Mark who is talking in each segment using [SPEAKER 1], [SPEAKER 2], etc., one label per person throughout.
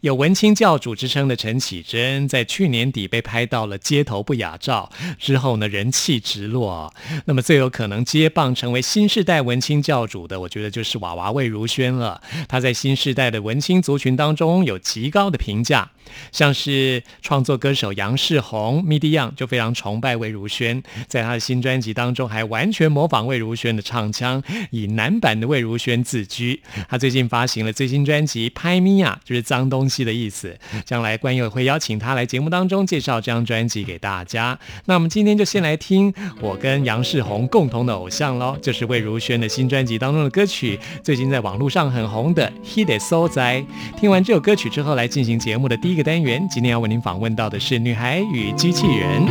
[SPEAKER 1] 有文青教主之称的陈绮贞，在去年底被拍到了街头不雅照之后呢，人气直落。那么最有可能接棒成为新时代文青教主的，我觉得就是娃娃魏如萱了。她在新时代的文青族群当中有极高的评价，像是创作歌手杨世宏 MIDI Young 就非常崇拜魏如萱，在他的新专辑当中还完全模仿魏如萱的唱腔，以男版的魏如萱自居。他最近发行了最新专辑《拍咪呀》，就是脏。东西的意思，将来关友会邀请他来节目当中介绍这张专辑给大家。那我们今天就先来听我跟杨世宏共同的偶像喽，就是魏如萱的新专辑当中的歌曲，最近在网络上很红的《He 的所在》。听完这首歌曲之后，来进行节目的第一个单元。今天要为您访问到的是《女孩与机器人》。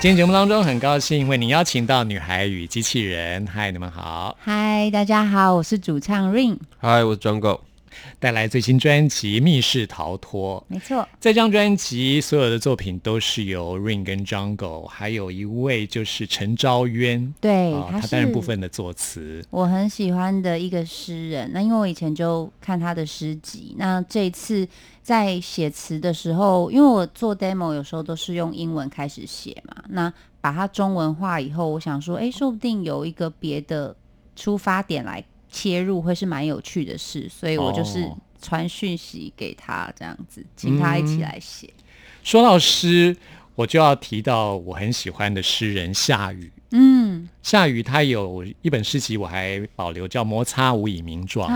[SPEAKER 2] 今天节目当中，很高兴为您邀请到女孩与机器人。嗨，你们好！
[SPEAKER 3] 嗨，大家好，我是主唱 Ring，
[SPEAKER 4] 嗨，我是 Jungle。
[SPEAKER 2] 带来最新专辑《密室逃脱》。
[SPEAKER 3] 没错，
[SPEAKER 2] 这张专辑所有的作品都是由 Ring 跟 Jungle，还有一位就是陈昭渊，
[SPEAKER 3] 对，
[SPEAKER 2] 啊，
[SPEAKER 3] 他
[SPEAKER 2] 他担任部分的作词。
[SPEAKER 3] 我很喜欢的一个诗人。那因为我以前就看他的诗集，那这一次在写词的时候，因为我做 demo 有时候都是用英文开始写嘛，那把它中文化以后，我想说，哎，说不定有一个别的出发点来切入，会是蛮有趣的事，所以我就是
[SPEAKER 2] 哦
[SPEAKER 3] 传讯息给他，这样子，请他一起来写。
[SPEAKER 2] 说到诗，我就要提到我很喜欢的诗人夏雨。
[SPEAKER 3] 嗯，
[SPEAKER 2] 夏雨他有一本诗集，我还保留，叫《摩擦无以名状》。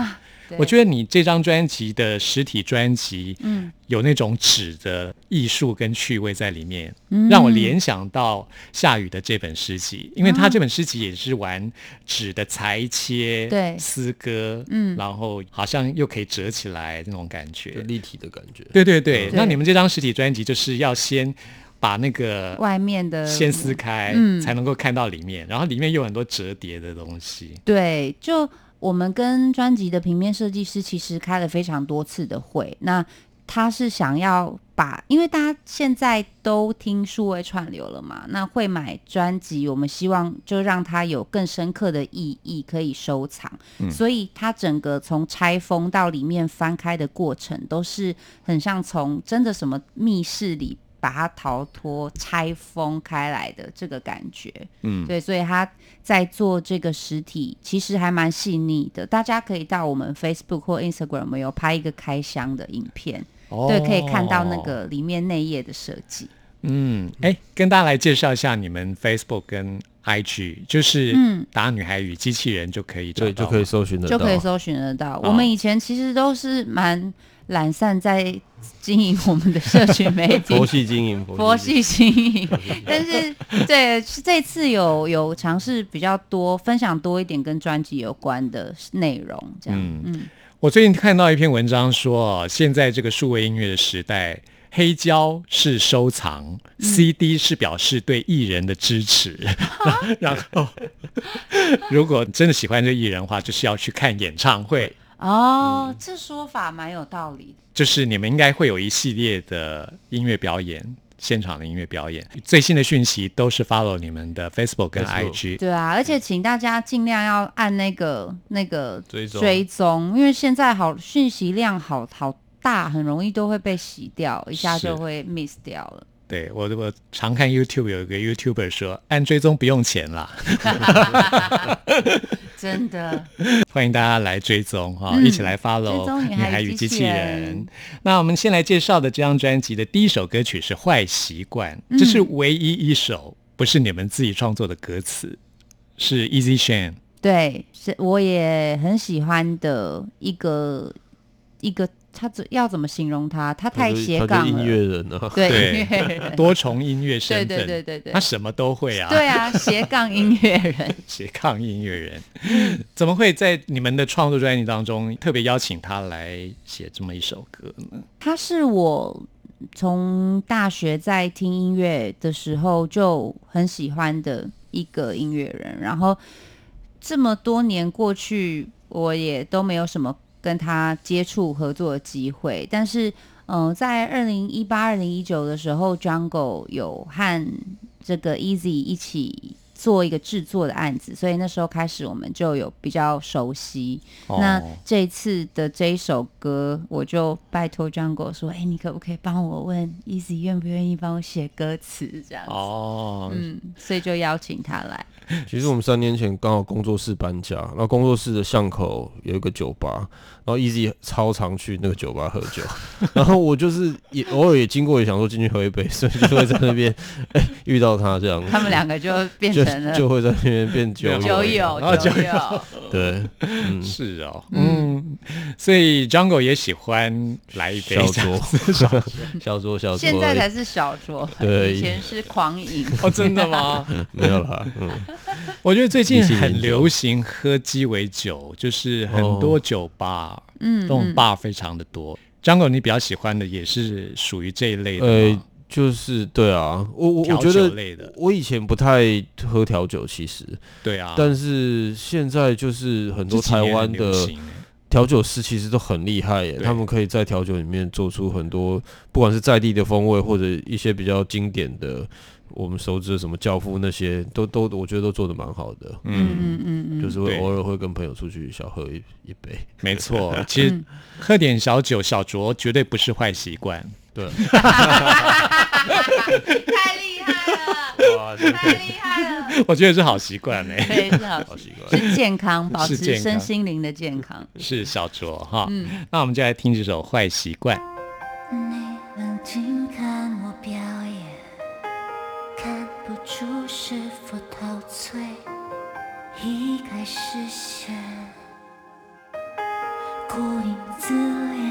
[SPEAKER 2] 我觉得你这张专辑的实体专辑，
[SPEAKER 3] 嗯，
[SPEAKER 2] 有那种纸的艺术跟趣味在里面，
[SPEAKER 3] 嗯。
[SPEAKER 2] 让我联想到夏雨的这本诗集，因为他这本诗集也是玩纸的裁切、
[SPEAKER 3] 对。
[SPEAKER 2] 撕割，
[SPEAKER 3] 嗯。
[SPEAKER 2] 然后好像又可以折起来那种感觉。
[SPEAKER 4] 就。立体的感觉。
[SPEAKER 2] 对对对，
[SPEAKER 3] 对
[SPEAKER 2] 那你们这张实体专辑就是要先把那个
[SPEAKER 3] 外面的
[SPEAKER 2] 先撕开，
[SPEAKER 3] 嗯。
[SPEAKER 2] 才能够看到里面，然后里面有很多折叠的东西。
[SPEAKER 3] 对，就我们跟专辑的平面设计师其实开了非常多次的会，那他是想要把，因为大家现在都听数位串流了嘛，那会买专辑，我们希望就让它有更深刻的意义可以收藏，所以它整个从拆封到里面翻开的过程，都是很像从真的什么密室里。把它逃脱、拆封开来的这个感觉，
[SPEAKER 2] 嗯，
[SPEAKER 3] 对，所以他在做这个实体，其实还蛮细腻的。大家可以到我们 Facebook 或 Instagram 我们有拍一个开箱的影片，
[SPEAKER 2] 哦
[SPEAKER 3] 对，可以看到那。个里面内页的设计。
[SPEAKER 2] 嗯，哎，跟大家来介绍一下你们 Facebook 跟 IG，就是
[SPEAKER 3] 嗯
[SPEAKER 2] 打“女孩与机器人”就可以找
[SPEAKER 4] 对，
[SPEAKER 2] 到
[SPEAKER 4] 就可以搜寻得到，
[SPEAKER 3] 就可以搜寻得到。
[SPEAKER 2] 哦
[SPEAKER 3] 我们以前其实都是蛮懒散在经营我们的社群媒体，
[SPEAKER 4] 佛系经营，
[SPEAKER 3] 佛
[SPEAKER 4] 系
[SPEAKER 3] 系经营，但是对这次有有尝试比较多分享多一点跟专辑有关的内容，这样，
[SPEAKER 2] 嗯。
[SPEAKER 3] 嗯。
[SPEAKER 2] 我最近看到一篇文章说，哦现在这个数位音乐的时代，黑胶是收藏、c
[SPEAKER 3] 嗯
[SPEAKER 2] d 是表示对艺人的支持。然后，如果真的喜欢这个艺人的话，就是要去看演唱会。
[SPEAKER 3] 哦，这说法蛮有道理的。
[SPEAKER 2] 就是你们应该会有一系列的音乐表演，现场的音乐表演。最新的讯息都是 follow 你们的 Facebook 跟 IG。
[SPEAKER 3] 对啊，而且请大家尽量要按那个那个
[SPEAKER 4] 追踪
[SPEAKER 3] 追踪，因为现在好讯息量好好大，很容易都会被洗掉，一下就会 miss 掉了。
[SPEAKER 2] 对我，我常看 YouTube 有一个 YouTuber 说，按追踪不用钱啦，
[SPEAKER 3] 真的，
[SPEAKER 2] 欢迎大家来追踪哈、
[SPEAKER 3] 嗯
[SPEAKER 2] 一起来 follow
[SPEAKER 3] 女孩与机器
[SPEAKER 2] 人
[SPEAKER 3] 人。
[SPEAKER 2] 那我们先来介绍的这张专辑的第一首歌曲是《坏习惯》，
[SPEAKER 3] 嗯
[SPEAKER 2] 这是唯一一首不是你们自己创作的歌词，是 Easy Shane。
[SPEAKER 3] 对，是我也很喜欢的一个一个他怎要怎么形容他？他太斜杠
[SPEAKER 4] 音乐人啊，
[SPEAKER 3] 对。
[SPEAKER 2] 对。
[SPEAKER 3] 音乐人，
[SPEAKER 2] 多重音乐身
[SPEAKER 3] 对，对对对对。
[SPEAKER 2] 他什么都会啊，
[SPEAKER 3] 对啊，斜杠音乐人。
[SPEAKER 2] 斜杠音乐人，怎么会在你们的创作专辑当中特别邀请他来写这么一首歌呢？
[SPEAKER 3] 他是我从大学在听音乐的时候就很喜欢的一个音乐人，然后这么多年过去，我也都没有什么跟他接触合作的机会，但是。嗯、在二零一八、二零一九的时候，Jungle 有和这个 Easy 一起做一个制作的案子，所以那时候开始我们就有比较熟悉。那
[SPEAKER 2] 哦
[SPEAKER 3] 这一次的这一首歌，我就拜托 Jungle 说：“哎、你可不可以帮我问 Easy 愿不愿意帮我写歌词？”这样子，
[SPEAKER 2] 哦，
[SPEAKER 3] 嗯，所以就邀请他来。
[SPEAKER 4] 其实我们三年前刚好工作室搬家，然后工作室的巷口有一个酒吧，然后 Easy 超常去那个酒吧喝酒，然后我就是也偶尔也经过，也想说进去喝一杯，所以就会在那边哎、遇到他这样，
[SPEAKER 3] 他们两个就变
[SPEAKER 4] 就
[SPEAKER 3] 成了。
[SPEAKER 4] 就会在那边变酒
[SPEAKER 3] 酒友，
[SPEAKER 2] 然后
[SPEAKER 3] 酒
[SPEAKER 2] 酒
[SPEAKER 3] 友。
[SPEAKER 4] 对，嗯，
[SPEAKER 2] 是哦，嗯，所以 Jungle 也喜欢来一杯
[SPEAKER 4] 小酌，小酌小酌，
[SPEAKER 3] 现在才是小酌，
[SPEAKER 4] 对。
[SPEAKER 3] 以前是狂饮。
[SPEAKER 2] 哦，真的吗？
[SPEAKER 4] 没有啦，嗯，
[SPEAKER 2] 我觉得最近很流行喝鸡尾酒，就是很多酒吧，
[SPEAKER 3] 嗯，
[SPEAKER 2] 这种
[SPEAKER 3] 嗯
[SPEAKER 2] bar 非常的多。Jungle，你比较喜欢的也是属于这一类的
[SPEAKER 4] 就是对啊，我我我觉得我以前不太喝调酒，其实，
[SPEAKER 2] 对啊，
[SPEAKER 4] 但是现在就是很多台湾的调酒师其实都很厉害耶，他们可以在调酒里面做出很多，不管是在地的风味，或者一些比较经典的，我们熟知的什么教父那些，都都我觉得都做的蛮好的。
[SPEAKER 3] 嗯
[SPEAKER 2] 嗯，
[SPEAKER 3] 嗯嗯嗯，
[SPEAKER 4] 就是会偶尔会跟朋友出去小喝一一杯，
[SPEAKER 2] 没错。其实喝点小酒、小酌绝对不是坏习惯。
[SPEAKER 4] 对，
[SPEAKER 3] 太厉害了，
[SPEAKER 4] 哇，
[SPEAKER 3] 太厉害了，
[SPEAKER 2] 我觉得是好习惯呢，
[SPEAKER 3] 对，是好
[SPEAKER 4] 好习惯。
[SPEAKER 3] 是健康，保持身心灵的健康。
[SPEAKER 2] 是小卓哈。
[SPEAKER 3] 嗯
[SPEAKER 2] 那我们就来听这首《坏习惯》。
[SPEAKER 5] 你冷静看我表演，看不出是否陶醉，移开视线，顾影自怜。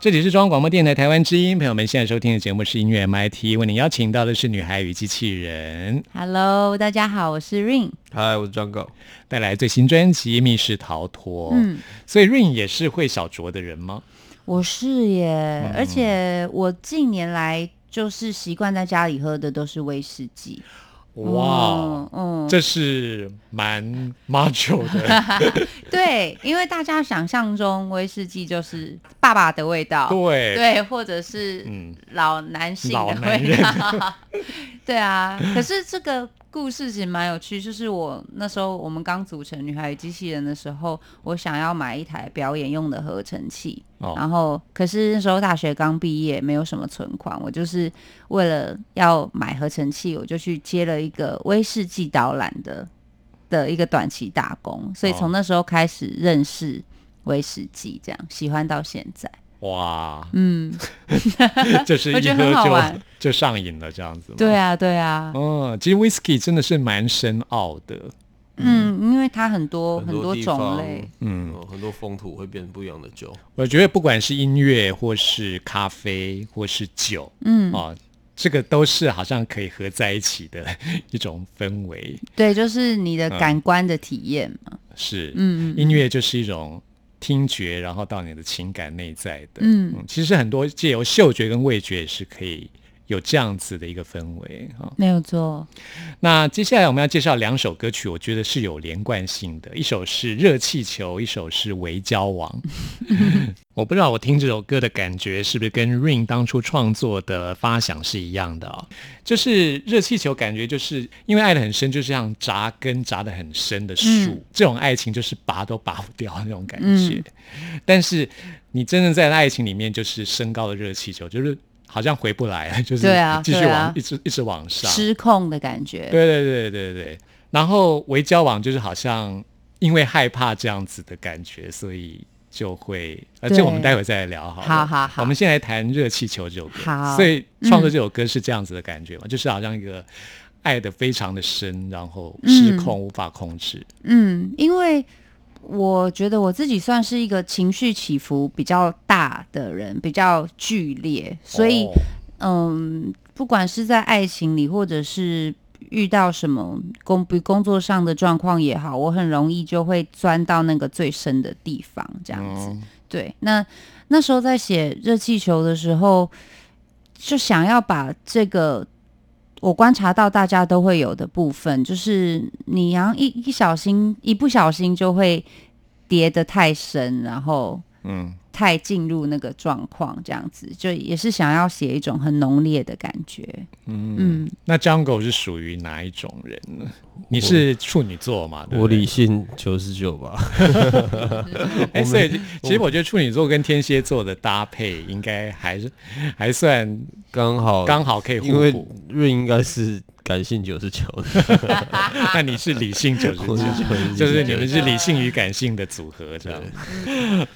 [SPEAKER 2] 这里是中央广播电台台湾之音，朋友们现在收听的节目是音乐 MIT，为您邀请到的是女孩与机器人
[SPEAKER 3] ，Hello，大家好，我是 Rain。
[SPEAKER 4] 嗨，我是张狗。
[SPEAKER 2] 带来最新专辑《密室逃脱》。
[SPEAKER 3] 嗯，
[SPEAKER 2] 所以 Rain 也是会小酌的人吗？
[SPEAKER 3] 我是耶，而且我近年来就是习惯在家里喝的都是威士忌。
[SPEAKER 2] 哇，
[SPEAKER 3] 嗯，嗯。
[SPEAKER 2] 这是蛮 macho 的，
[SPEAKER 3] 对，因为大家想象中威士忌就是爸爸的味道，
[SPEAKER 2] 对，
[SPEAKER 3] 对，或者是
[SPEAKER 2] 嗯。
[SPEAKER 3] 老男性的味道。对啊，可是这个故事其实蛮有趣，就是我那时候我们刚组成女孩与机器人的时候，我想要买一台表演用的合成器，
[SPEAKER 2] 哦。
[SPEAKER 3] 然后可是那时候大学刚毕业，没有什么存款，我就是为了要买合成器，我就去接了一个威士忌导览的的一个短期打工，所以
[SPEAKER 2] 哦。
[SPEAKER 3] 从那时候开始认识威士忌，这样喜欢到现在。
[SPEAKER 2] 哇，
[SPEAKER 3] 嗯，
[SPEAKER 2] 就是一喝就 就上瘾了这样子吗？
[SPEAKER 3] 对啊，对啊，
[SPEAKER 2] 嗯，其实 whisky 真的是蛮深奥的，
[SPEAKER 3] 嗯，因为它很多
[SPEAKER 4] 很
[SPEAKER 3] 很多种类，
[SPEAKER 2] 嗯，
[SPEAKER 4] 嗯，很多风土会变不一样的酒。
[SPEAKER 2] 我觉得不管是音乐或是咖啡或是酒，
[SPEAKER 3] 嗯，
[SPEAKER 2] 哦，这个都是好像可以合在一起的一种氛围，
[SPEAKER 3] 对，就是你的感官的体验嘛，
[SPEAKER 2] 是，
[SPEAKER 3] 嗯嗯。
[SPEAKER 2] 音乐就是一种听觉，然后到你的情感内在的，
[SPEAKER 3] 嗯。
[SPEAKER 2] 其实很多借由嗅觉跟味觉也是可以有这样子的一个氛围哈、
[SPEAKER 3] 没有错，
[SPEAKER 2] 那接下来我们要介绍两首歌曲，我觉得是有连贯性的，一首是《热气球》，一首是《围交往》。我不知道我听这首歌的感觉是不是跟 Rain 当初创作的发想是一样的啊、就是热气球，感觉就是因为爱的很深，就像扎根扎的很深的树，
[SPEAKER 3] 嗯。
[SPEAKER 2] 这种爱情就是拔都拔不掉那种感觉。但是你真正在爱情里面，就是升高的热气球，就是好像回不来了，就是继续往、一直一直往上。
[SPEAKER 3] 失控的感觉，
[SPEAKER 2] 对对对对对。然后微交往就是好像因为害怕这样子的感觉，所以就会，呃，
[SPEAKER 3] 对
[SPEAKER 2] 这我们待会再来聊好了。
[SPEAKER 3] 好好好
[SPEAKER 2] 我们先来谈《热气球》这首歌。
[SPEAKER 3] 好
[SPEAKER 2] 所以创作这首歌是这样子的感觉嘛，就是好像一个爱的非常的深，然后失控、无法控制。
[SPEAKER 3] 嗯，因为我觉得我自己算是一个情绪起伏比较大的人，比较剧烈，所以、
[SPEAKER 2] 哦
[SPEAKER 3] 嗯，不管是在爱情里，或者是遇到什么工比工作上的状况也好，我很容易就会钻到那个最深的地方，这样子。
[SPEAKER 2] 嗯
[SPEAKER 3] 对，那那时候在写热气球的时候，就想要把这个我观察到大家都会有的部分，就是你然后一一小心一不小心就会跌得太深，然后
[SPEAKER 2] 嗯，
[SPEAKER 3] 太进入那个状况，这样子就也是想要写一种很浓烈的感觉。嗯
[SPEAKER 2] 那 Jungle 是属于哪一种人呢？你是处女座嘛？
[SPEAKER 4] 我理性九十九吧，
[SPEAKER 2] 哎，所以其实我觉得处女座跟天蝎座的搭配应该还是还算
[SPEAKER 4] 刚好
[SPEAKER 2] 刚好可以
[SPEAKER 4] 因为
[SPEAKER 2] 互补。
[SPEAKER 4] 瑞应该是感性九十九。的，
[SPEAKER 2] 那你是理性 九十九，就是你们是理性与感性的组合，这样。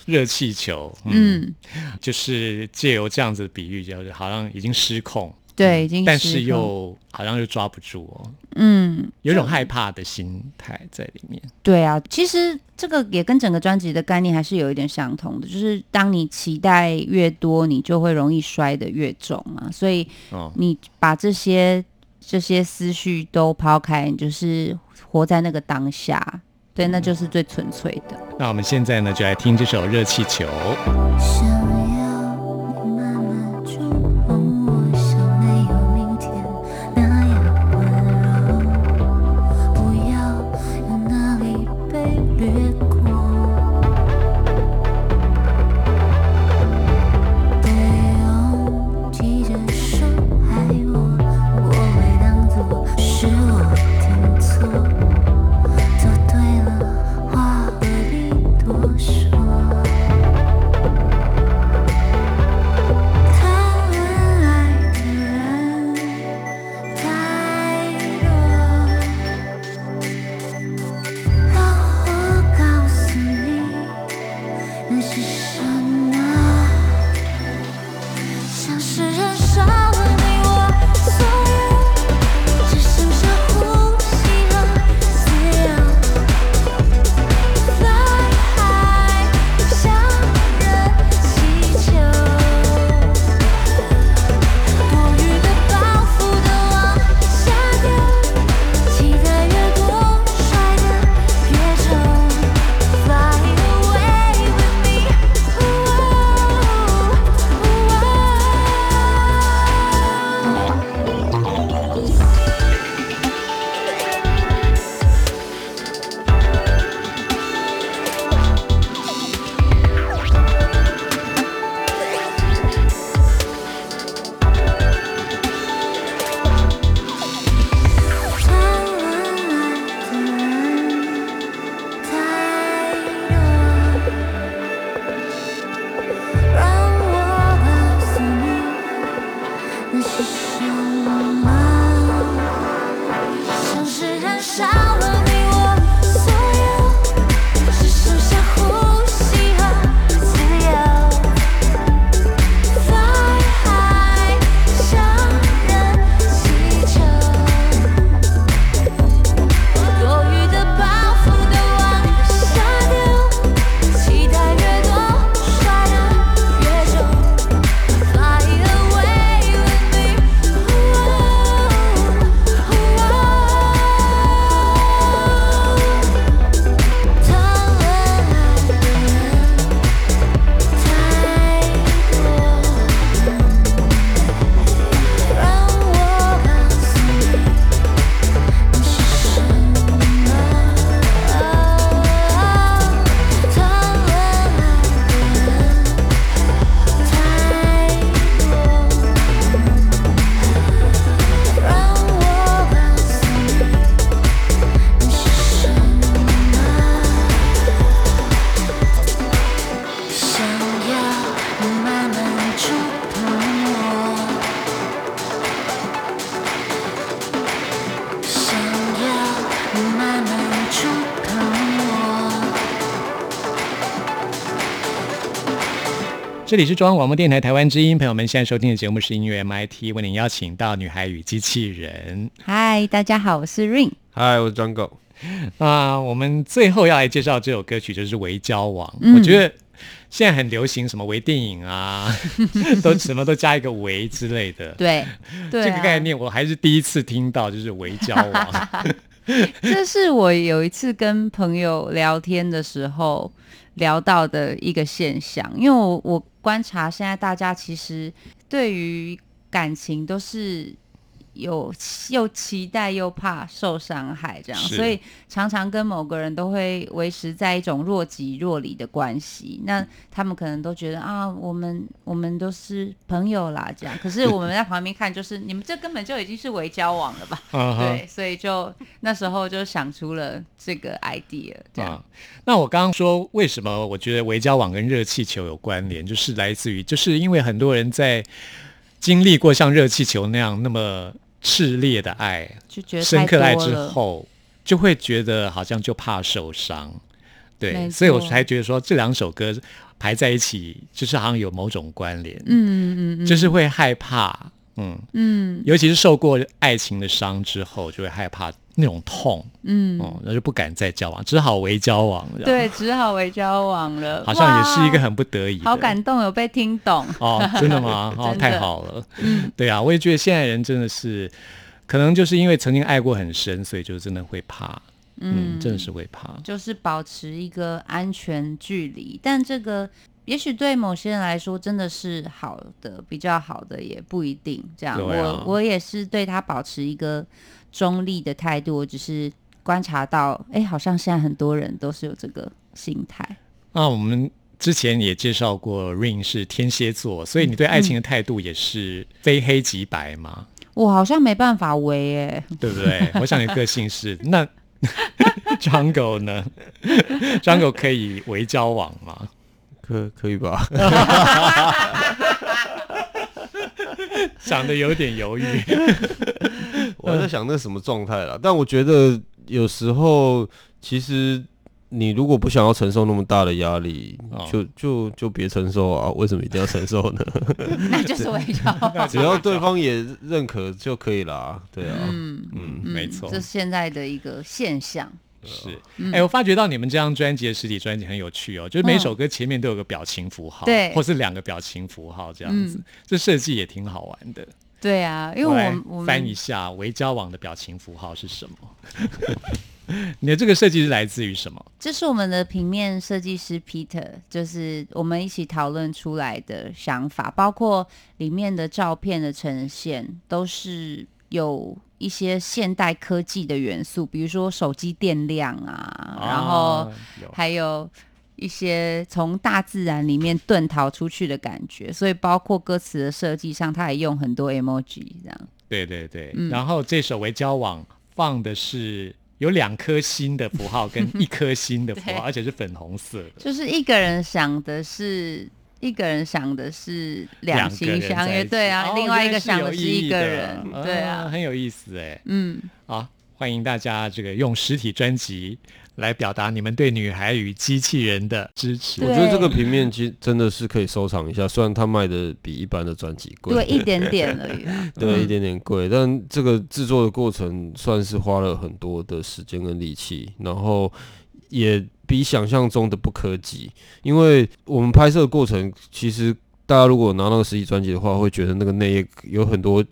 [SPEAKER 2] 热气球，嗯，
[SPEAKER 3] 嗯，
[SPEAKER 2] 就是借由这样子的比喻，就是好像已经失控，
[SPEAKER 3] 对，已经
[SPEAKER 2] 但是又好像又抓不住哦，
[SPEAKER 3] 嗯，
[SPEAKER 2] 有一种害怕的心态在里面。
[SPEAKER 3] 对啊，其实这个也跟整个专辑的概念还是有一点相同的，就是当你期待越多，你就会容易摔得越重嘛。所以
[SPEAKER 2] 哦，
[SPEAKER 3] 你把这些这些思绪都抛开，你就是活在那个当下，对，那就是最纯粹的。
[SPEAKER 2] 那我们现在呢，就来听这首《热气球》。这里是中央广播电台台湾之音，朋友们现在收听的节目是音乐 MIT，为您邀请到女孩与机器人。
[SPEAKER 3] 嗨，大家好，我是 Rain。
[SPEAKER 4] 嗨，我是张狗。
[SPEAKER 2] 啊，我们最后要来介绍这首歌曲就是《微交往》，
[SPEAKER 3] 嗯
[SPEAKER 2] 我觉得现在很流行什么微电影啊，都什么都加一个“微”之类的。
[SPEAKER 3] 对，对、啊，
[SPEAKER 2] 这个概念我还是第一次听到，就是微交往。
[SPEAKER 3] 这是我有一次跟朋友聊天的时候聊到的一个现象，因为我我观察现在大家其实对于感情都是有又期待又怕受伤害这样，所以常常跟某个人都会维持在一种若即若离的关系。那他们可能都觉得啊，我们我们都是朋友啦，这样。可是我们在旁边看，就是你们这根本就已经是微交往了吧？对，所以就那时候就想出了这个 idea，这样。
[SPEAKER 2] 啊，那我刚刚说为什么我觉得微交往跟热气球有关联，就是来自于就是因为很多人在经历过像热气球那样那么炽烈的爱、
[SPEAKER 3] 就觉得
[SPEAKER 2] 深刻的爱之后，就会觉得好像就怕受伤，对，所以我才觉得说这两首歌排在一起，就是好像有某种关联，
[SPEAKER 3] 嗯嗯嗯，
[SPEAKER 2] 就是会害怕，嗯，
[SPEAKER 3] 嗯。
[SPEAKER 2] 尤其是受过爱情的伤之后，就会害怕那种痛，
[SPEAKER 3] 嗯，
[SPEAKER 2] 哦、那就不敢再交往，只好为交往，了。
[SPEAKER 3] 对，只好为交往了，
[SPEAKER 2] 好像也是一个很不得已，
[SPEAKER 3] 好感动，有被听懂。
[SPEAKER 2] 哦，真的吗？哦，太好了。嗯，对啊，我也觉得现在人真的是，可能就是因为曾经爱过很深，所以就真的会怕。嗯，真的是会怕。
[SPEAKER 3] 就是保持一个安全距离，但这个也许对某些人来说真的是好的，比较好的也不一定。这样，
[SPEAKER 2] 啊
[SPEAKER 3] 我我也是对他保持一个中立的态度，我只是观察到，哎，好像现在很多人都是有这个心态。
[SPEAKER 2] 那我们之前也介绍过，Rain 是天蝎座，所以你对爱情的态度也是非黑即白嘛，
[SPEAKER 3] 我好像没办法围哎，
[SPEAKER 2] 对不对？我想你个性是那。张狗呢？张狗可以为交往吗？
[SPEAKER 4] 可可以吧？
[SPEAKER 2] 想的有点犹豫。
[SPEAKER 4] 我还在想那什么状态啦，但我觉得有时候其实你如果不想要承受那么大的压力，
[SPEAKER 2] 哦
[SPEAKER 4] 就就就别承受啊！为什么一定要承受呢？
[SPEAKER 3] 那就是围交往。
[SPEAKER 4] 只要对方也认可就可以啦。对啊，
[SPEAKER 3] 嗯
[SPEAKER 2] 嗯，没错
[SPEAKER 3] 这。是现在的一个现象。
[SPEAKER 2] 是，哎、我发觉到你们这张专辑的实体专辑很有趣哦，就是每首歌前面都有个表情符号，
[SPEAKER 3] 对
[SPEAKER 2] 或是两个表情符号这样子，这设计也挺好玩的。
[SPEAKER 3] 对啊，因为
[SPEAKER 2] 我
[SPEAKER 3] 我们
[SPEAKER 2] 翻一下微交往的表情符号是什么？你的这个设计是来自于什么？
[SPEAKER 3] 这是我们的平面设计师 Peter，就是我们一起讨论出来的想法，包括里面的照片的呈现，都是有一些现代科技的元素，比如说手机电量啊，然后还有一些从大自然里面遁逃出去的感觉，所以包括歌词的设计上，他也用很多 emoji 这样。
[SPEAKER 2] 对对对，
[SPEAKER 3] 嗯
[SPEAKER 2] 然后这首为交往放的是。有两颗心的符号跟 一颗心的符
[SPEAKER 3] 对
[SPEAKER 2] 号，而且是粉红色的。
[SPEAKER 3] 就是一个人想的是。一个人想的是两
[SPEAKER 2] 两个人
[SPEAKER 3] 情相悦，对啊，
[SPEAKER 2] 哦
[SPEAKER 3] 另外一个想的是一个人，对啊，
[SPEAKER 2] 很有意思哎。
[SPEAKER 3] 嗯，
[SPEAKER 2] 好，欢迎大家这个用实体专辑来表达你们对女孩与机器人的支持。
[SPEAKER 4] 我觉得这个平面其实真的是可以收藏一下，虽然它卖的比一般的专辑贵，
[SPEAKER 3] 对，一点点而已啊。
[SPEAKER 4] 对，一点点贵，但这个制作的过程算是花了很多的时间跟力气，然后也比想象中的不可及，因为我们拍摄的过程，其实大家如果拿那个实体专辑的话，会觉得那个内页有很多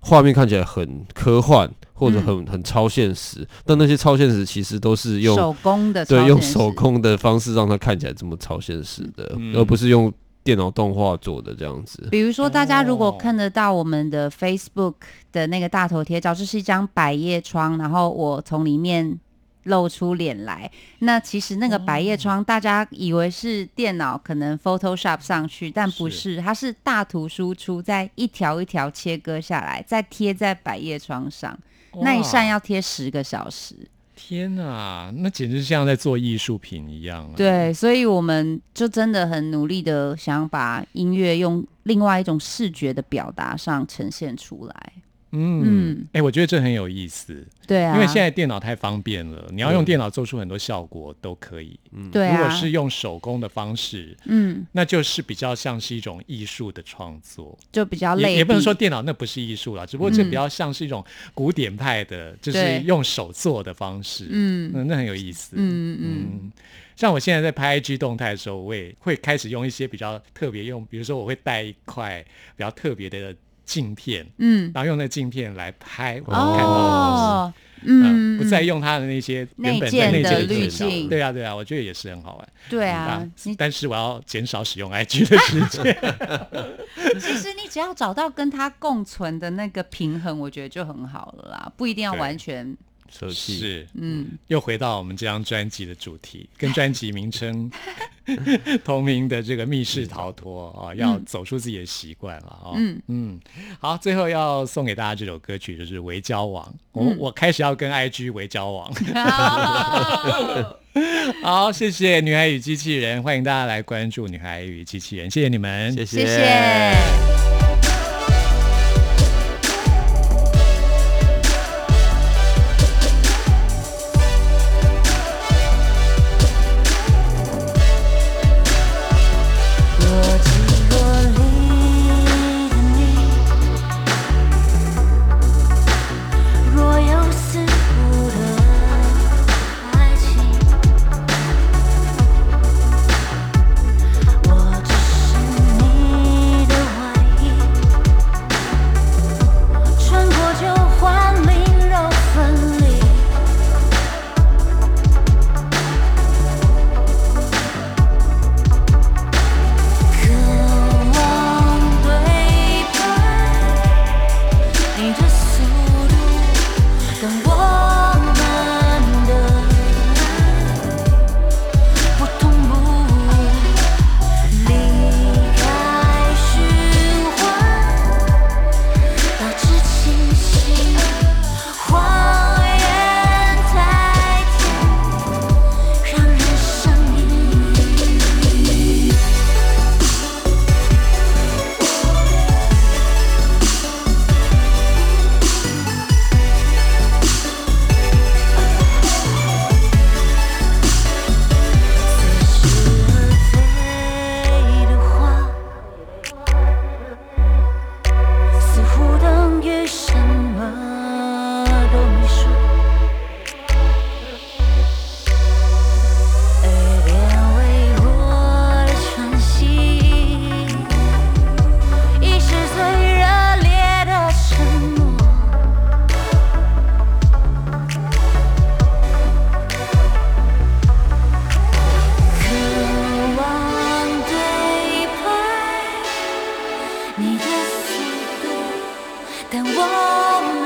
[SPEAKER 4] 画面看起来很科幻或者很、很超现实，但那些超现实其实都是用
[SPEAKER 3] 手工的，
[SPEAKER 4] 对用手，工的方式让它看起来这么超现实的，
[SPEAKER 2] 嗯。
[SPEAKER 4] 而不是用电脑动画做的这样子。
[SPEAKER 3] 比如说，大家如果
[SPEAKER 2] 哦
[SPEAKER 3] 看得到我们的 Facebook 的那个大头贴照，这是一张百叶窗，然后我从里面露出脸来。那其实那个百叶窗，大家以为是电脑可能 Photoshop 上去，但不是，它是大图输出，再一条一条切割下来，再贴在百叶窗上。那一扇要贴十个小时。
[SPEAKER 2] 天哪，那简直像在做艺术品一样、啊。，
[SPEAKER 3] 对，所以我们就真的很努力的想把音乐用另外一种视觉的表达上呈现出来。
[SPEAKER 2] 嗯。
[SPEAKER 5] 嗯，
[SPEAKER 2] 哎、我觉得这很有意思，
[SPEAKER 5] 对啊，
[SPEAKER 2] 因为现在电脑太方便了，你要用电脑做出很多效果都可以。嗯。
[SPEAKER 5] 对啊，
[SPEAKER 2] 如果是用手工的方式，
[SPEAKER 5] 嗯，
[SPEAKER 2] 那就是比较像是一种艺术的创作。
[SPEAKER 5] 就比较累，
[SPEAKER 2] 也也不能说电脑那不是艺术啦，只不过这
[SPEAKER 5] 嗯
[SPEAKER 2] 比较像是一种古典派的，就是用手做的方式。
[SPEAKER 5] 嗯。
[SPEAKER 2] 嗯，那很有意思。
[SPEAKER 5] 嗯嗯。
[SPEAKER 2] 嗯，像我现在在拍 IG 动态的时候，我也会开始用一些比较特别用，比如说我会带一块比较特别的镜片，
[SPEAKER 5] 嗯，
[SPEAKER 2] 然后用那镜片来拍我们看到的东西。
[SPEAKER 5] 哦，
[SPEAKER 2] 嗯，
[SPEAKER 5] 嗯，
[SPEAKER 2] 不再用它的那些原
[SPEAKER 5] 内建的滤
[SPEAKER 2] 镜
[SPEAKER 5] 镜
[SPEAKER 2] 对啊，对啊，我觉得也是很好玩。
[SPEAKER 5] 对啊
[SPEAKER 2] 但是我要减少使用 IG 的时间。
[SPEAKER 5] 其实你只要找到跟它共存的那个平衡，我觉得就很好了啦，不一定要完全
[SPEAKER 2] 是，
[SPEAKER 5] 嗯，
[SPEAKER 2] 又回到我们这张专辑的主题，跟 专辑名称 同名的这个密室逃脱啊，要走出自己的习惯了啊。
[SPEAKER 5] 嗯。
[SPEAKER 2] 嗯，好，最后要送给大家这首歌曲就是《围交往》，我、
[SPEAKER 5] 嗯。
[SPEAKER 2] 我开始要跟 IG 围交往。
[SPEAKER 5] 好
[SPEAKER 2] 好，谢谢女孩与机器人，欢迎大家来关注女孩与机器人，谢谢你们，
[SPEAKER 4] 谢
[SPEAKER 5] 谢谢。
[SPEAKER 6] 但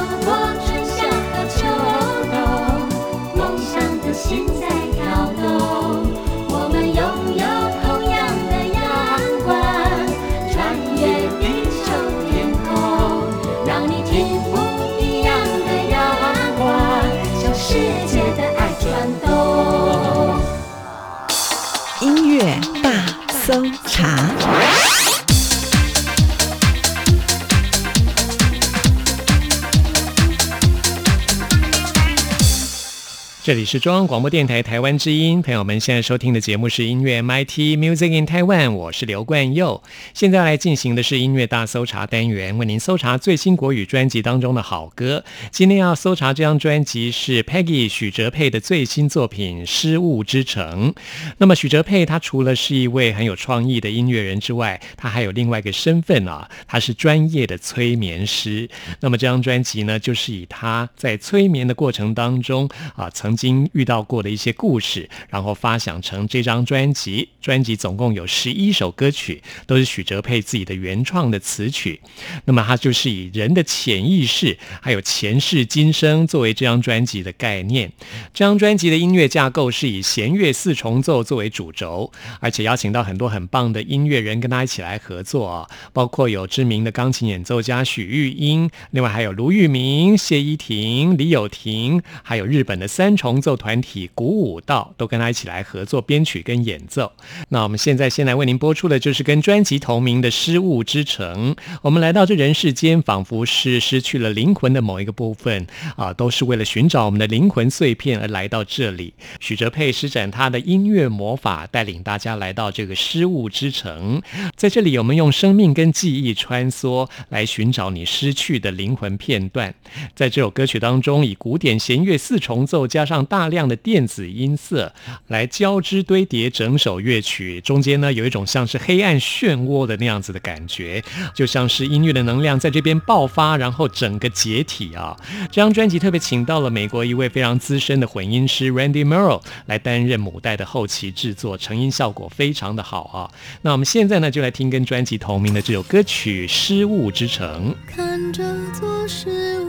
[SPEAKER 2] 这里是中央广播电台台湾之音，朋友们现在收听的节目是音乐 MIT Music in Taiwan，我是刘冠佑。现在来进行的是音乐大搜查单元，为您搜查最新国语专辑当中的好歌。今天要搜查这张专辑是 Peggy 许哲佩的最新作品《失物之城》。那么许哲佩他除了是一位很有创意的音乐人之外，他还有另外一个身份啊，他是专业的催眠师。那么这张专辑呢，就是以他在催眠的过程当中啊，曾经遇到过的一些故事，然后发想成这张专辑。专辑总共有十一首歌曲，都是许哲佩自己的原创的词曲。那么他就是以人的潜意识，还有前世今生作为这张专辑的概念。这张专辑的音乐架构是以弦乐四重奏作为主轴，而且邀请到很多很棒的音乐人跟他一起来合作，包括有知名的钢琴演奏家许玉英，另外还有卢玉明、谢依婷、李友婷，还有日本的三重奏团体鼓舞道，都跟他一起来合作编曲跟演奏。那我们现在先来为您播出的就是跟专辑同名的《失物之城》。我们来到这人世间，仿佛是失去了灵魂的某一个部分啊，都是为了寻找我们的灵魂碎片而来到这里。许哲佩施展他的音乐魔法，带领大家来到这个失物之城。在这里，我们用生命跟记忆穿梭，来寻找你失去的灵魂片段。在这首歌曲当中，以古典弦乐四重奏加上大量的电子音色来交织堆叠整首乐曲，中间呢有一种像是黑暗漩涡的那样子的感觉，就像是音乐的能量在这边爆发，然后整个解体啊。这张专辑特别请到了美国一位非常资深的混音师 Randy Merrill 来担任母带的后期制作，成音效果非常的好啊。那我们现在呢就来听跟专辑同名的这首歌曲《失物之城》。
[SPEAKER 7] 看这座失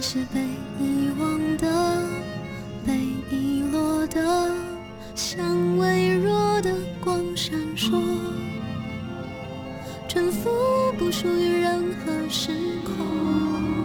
[SPEAKER 7] 那些被遗忘的、被遗落的，像微弱的光闪烁，沉浮不属于任何时空。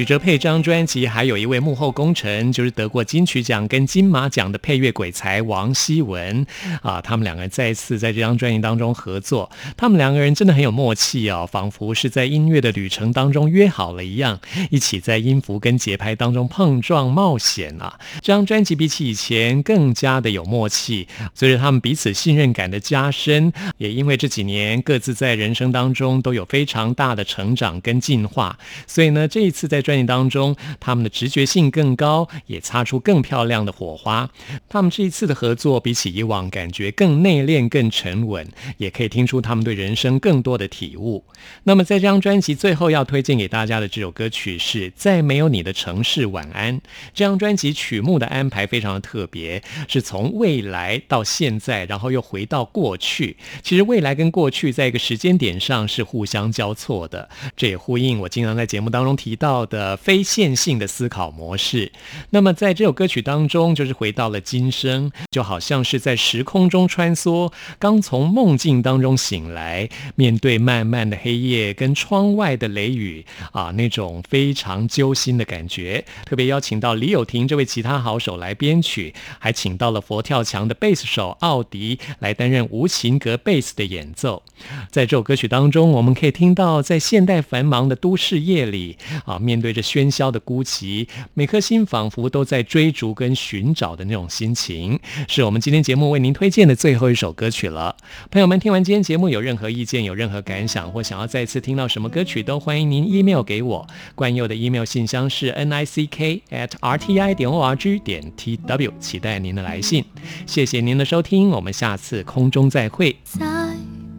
[SPEAKER 2] 许哲佩张专辑还有一位幕后功臣，就是得过金曲奖跟金马奖的配乐鬼才王希文啊，他们两个人再次在这张专辑当中合作，他们两个人真的很有默契哦，仿佛是在音乐的旅程当中约好了一样，一起在音符跟节拍当中碰撞冒险啊。这张专辑比起以前更加的有默契，随着他们彼此信任感的加深，也因为这几年各自在人生当中都有非常大的成长跟进化，所以呢，这一次在专辑当中，他们的直觉性更高，也擦出更漂亮的火花。他们这一次的合作，比起以往感觉更内敛、更沉稳，也可以听出他们对人生更多的体悟。那么，在这张专辑最后要推荐给大家的这首歌曲是《在没有你的城市晚安》。这张专辑曲目的安排非常的特别，是从未来到现在，然后又回到过去。其实未来跟过去在一个时间点上是互相交错的，这也呼应我经常在节目当中提到的呃非线性的思考模式。那么在这首歌曲当中，就是回到了今生，就好像是在时空中穿梭，刚从梦境当中醒来，面对漫漫的黑夜跟窗外的雷雨啊，那种非常揪心的感觉。特别邀请到李友廷这位吉他好手来编曲，还请到了佛跳墙的贝斯手奥迪来担任无情格贝斯的演奏。在这首歌曲当中，我们可以听到在现代繁忙的都市夜里啊，面对着喧嚣的孤寂，每颗心仿佛都在追逐跟寻找的那种心情，是我们今天节目为您推荐的最后一首歌曲了。朋友们，听完今天节目有任何意见、有任何感想，或想要再次听到什么歌曲，都欢迎您 email 给我。冠佑的 email 信箱是 n i c k at r t i 点 o r g 点 t w，期待您的来信。谢谢您的收听，我们下次空中再会。
[SPEAKER 7] 在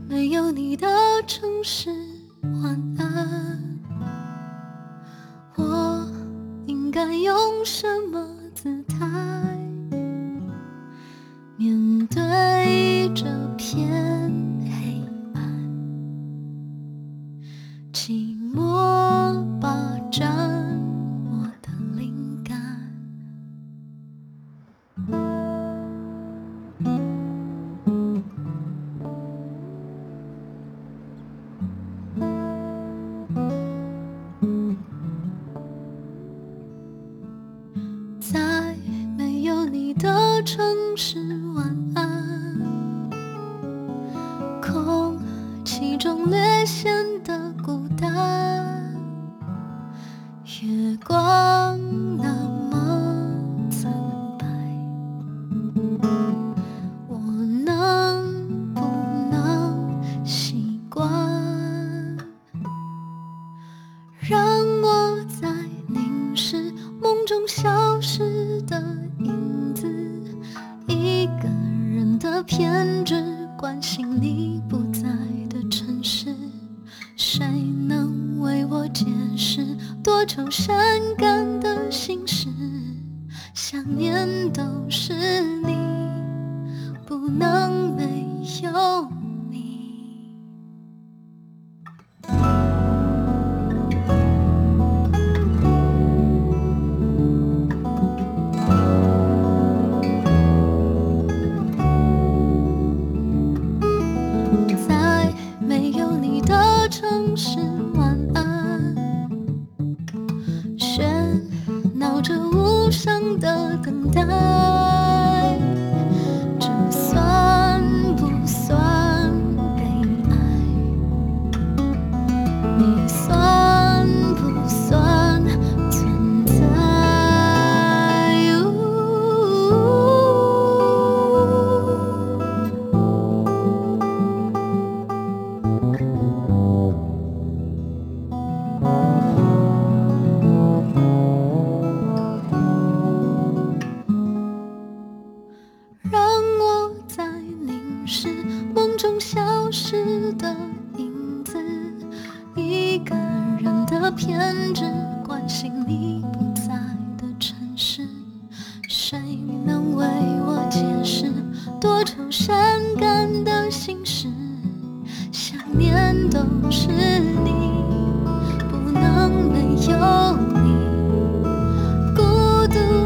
[SPEAKER 7] 没有你的城市，晚安。用什么哦。孤